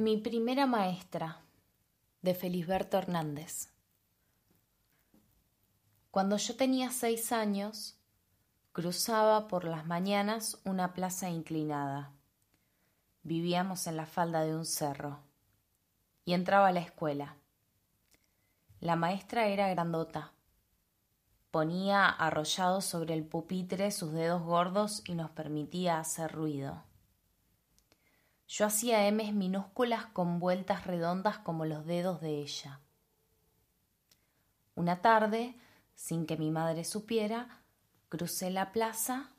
Mi primera maestra, de Felisberto Hernández. Cuando yo tenía seis años, cruzaba por las mañanas una plaza inclinada. Vivíamos en la falda de un cerro y entraba a la escuela. La maestra era grandota. Ponía arrollados sobre el pupitre sus dedos gordos y nos permitía hacer ruido. Yo hacía M's minúsculas con vueltas redondas como los dedos de ella. Una tarde, sin que mi madre supiera, crucé la plaza,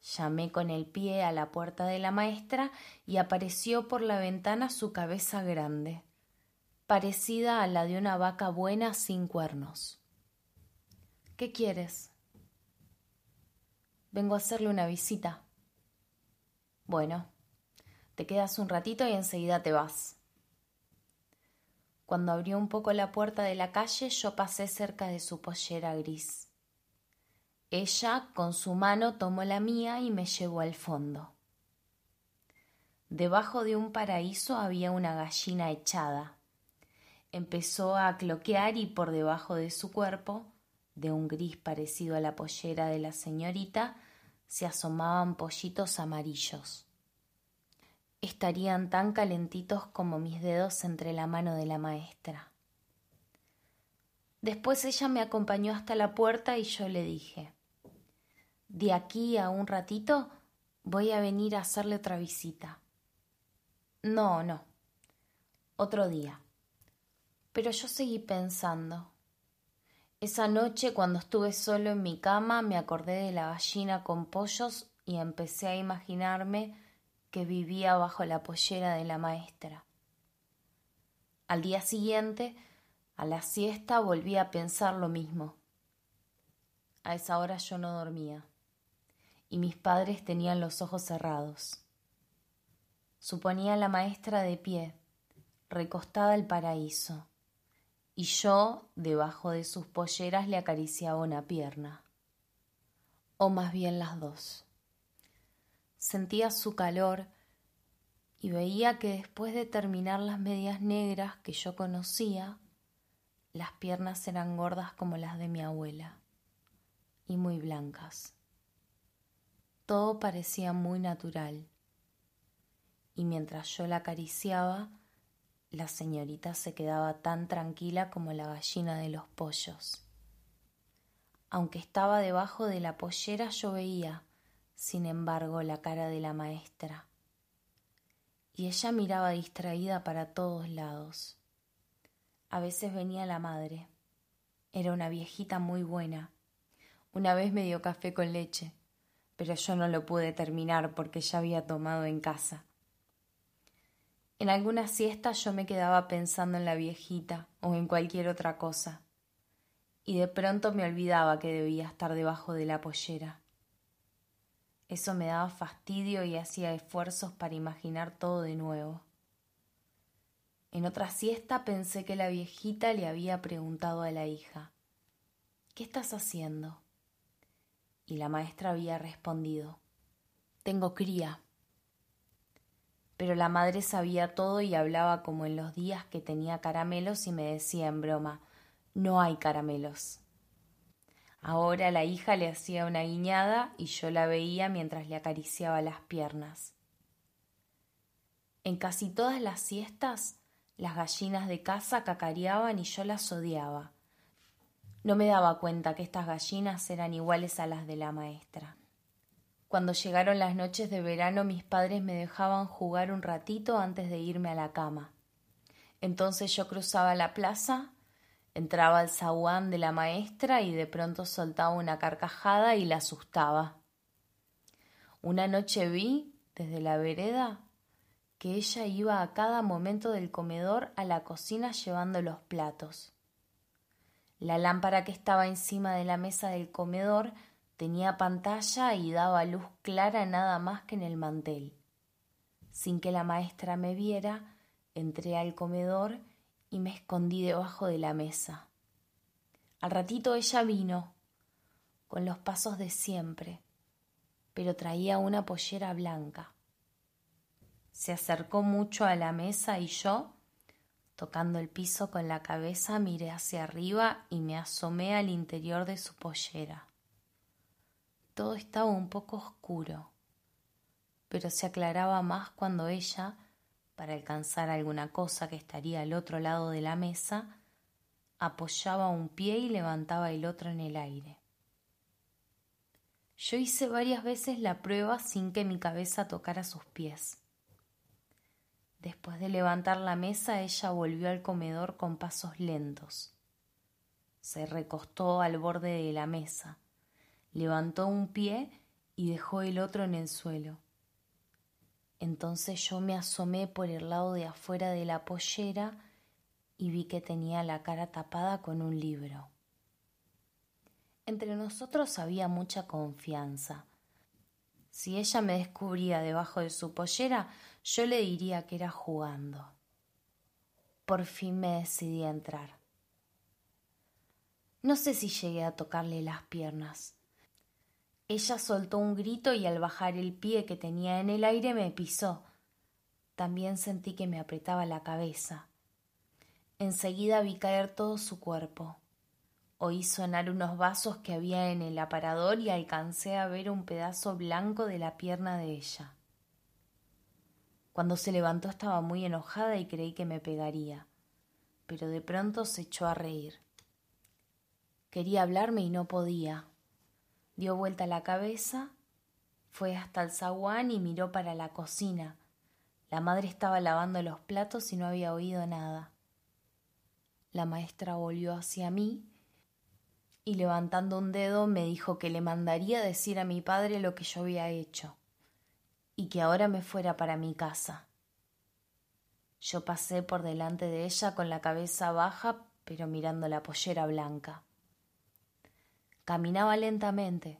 llamé con el pie a la puerta de la maestra y apareció por la ventana su cabeza grande, parecida a la de una vaca buena sin cuernos. ¿Qué quieres? Vengo a hacerle una visita. Bueno, te quedas un ratito y enseguida te vas. Cuando abrió un poco la puerta de la calle, yo pasé cerca de su pollera gris. Ella, con su mano, tomó la mía y me llevó al fondo. Debajo de un paraíso había una gallina echada. Empezó a cloquear y por debajo de su cuerpo, de un gris parecido a la pollera de la señorita, se asomaban pollitos amarillos estarían tan calentitos como mis dedos entre la mano de la maestra. Después ella me acompañó hasta la puerta y yo le dije De aquí a un ratito voy a venir a hacerle otra visita. No, no. Otro día. Pero yo seguí pensando. Esa noche, cuando estuve solo en mi cama, me acordé de la gallina con pollos y empecé a imaginarme que vivía bajo la pollera de la maestra. Al día siguiente, a la siesta, volví a pensar lo mismo. A esa hora yo no dormía, y mis padres tenían los ojos cerrados. Suponía la maestra de pie, recostada al paraíso, y yo, debajo de sus polleras, le acariciaba una pierna, o más bien las dos. Sentía su calor y veía que después de terminar las medias negras que yo conocía, las piernas eran gordas como las de mi abuela y muy blancas. Todo parecía muy natural. Y mientras yo la acariciaba, la señorita se quedaba tan tranquila como la gallina de los pollos. Aunque estaba debajo de la pollera, yo veía sin embargo, la cara de la maestra. Y ella miraba distraída para todos lados. A veces venía la madre. Era una viejita muy buena. Una vez me dio café con leche, pero yo no lo pude terminar porque ya había tomado en casa. En alguna siesta yo me quedaba pensando en la viejita o en cualquier otra cosa, y de pronto me olvidaba que debía estar debajo de la pollera. Eso me daba fastidio y hacía esfuerzos para imaginar todo de nuevo. En otra siesta pensé que la viejita le había preguntado a la hija ¿Qué estás haciendo? Y la maestra había respondido Tengo cría. Pero la madre sabía todo y hablaba como en los días que tenía caramelos y me decía en broma No hay caramelos. Ahora la hija le hacía una guiñada y yo la veía mientras le acariciaba las piernas. En casi todas las siestas, las gallinas de casa cacareaban y yo las odiaba. No me daba cuenta que estas gallinas eran iguales a las de la maestra. Cuando llegaron las noches de verano mis padres me dejaban jugar un ratito antes de irme a la cama. Entonces yo cruzaba la plaza Entraba al zaguán de la maestra y de pronto soltaba una carcajada y la asustaba. Una noche vi, desde la vereda, que ella iba a cada momento del comedor a la cocina llevando los platos. La lámpara que estaba encima de la mesa del comedor tenía pantalla y daba luz clara nada más que en el mantel. Sin que la maestra me viera, entré al comedor y me escondí debajo de la mesa. Al ratito ella vino, con los pasos de siempre, pero traía una pollera blanca. Se acercó mucho a la mesa y yo, tocando el piso con la cabeza, miré hacia arriba y me asomé al interior de su pollera. Todo estaba un poco oscuro, pero se aclaraba más cuando ella, para alcanzar alguna cosa que estaría al otro lado de la mesa, apoyaba un pie y levantaba el otro en el aire. Yo hice varias veces la prueba sin que mi cabeza tocara sus pies. Después de levantar la mesa, ella volvió al comedor con pasos lentos. Se recostó al borde de la mesa levantó un pie y dejó el otro en el suelo. Entonces yo me asomé por el lado de afuera de la pollera y vi que tenía la cara tapada con un libro. Entre nosotros había mucha confianza. Si ella me descubría debajo de su pollera, yo le diría que era jugando. Por fin me decidí a entrar. No sé si llegué a tocarle las piernas. Ella soltó un grito y al bajar el pie que tenía en el aire me pisó. También sentí que me apretaba la cabeza. Enseguida vi caer todo su cuerpo. Oí sonar unos vasos que había en el aparador y alcancé a ver un pedazo blanco de la pierna de ella. Cuando se levantó estaba muy enojada y creí que me pegaría, pero de pronto se echó a reír. Quería hablarme y no podía, Dio vuelta la cabeza, fue hasta el zaguán y miró para la cocina. La madre estaba lavando los platos y no había oído nada. La maestra volvió hacia mí y levantando un dedo me dijo que le mandaría decir a mi padre lo que yo había hecho y que ahora me fuera para mi casa. Yo pasé por delante de ella con la cabeza baja pero mirando la pollera blanca. Caminaba lentamente.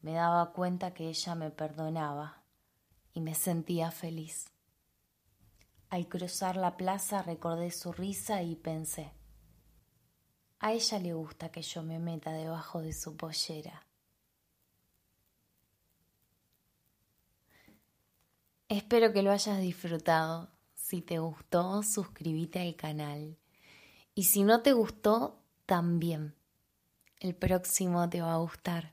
Me daba cuenta que ella me perdonaba y me sentía feliz. Al cruzar la plaza recordé su risa y pensé, a ella le gusta que yo me meta debajo de su pollera. Espero que lo hayas disfrutado. Si te gustó, suscríbete al canal. Y si no te gustó, también el próximo te va a gustar.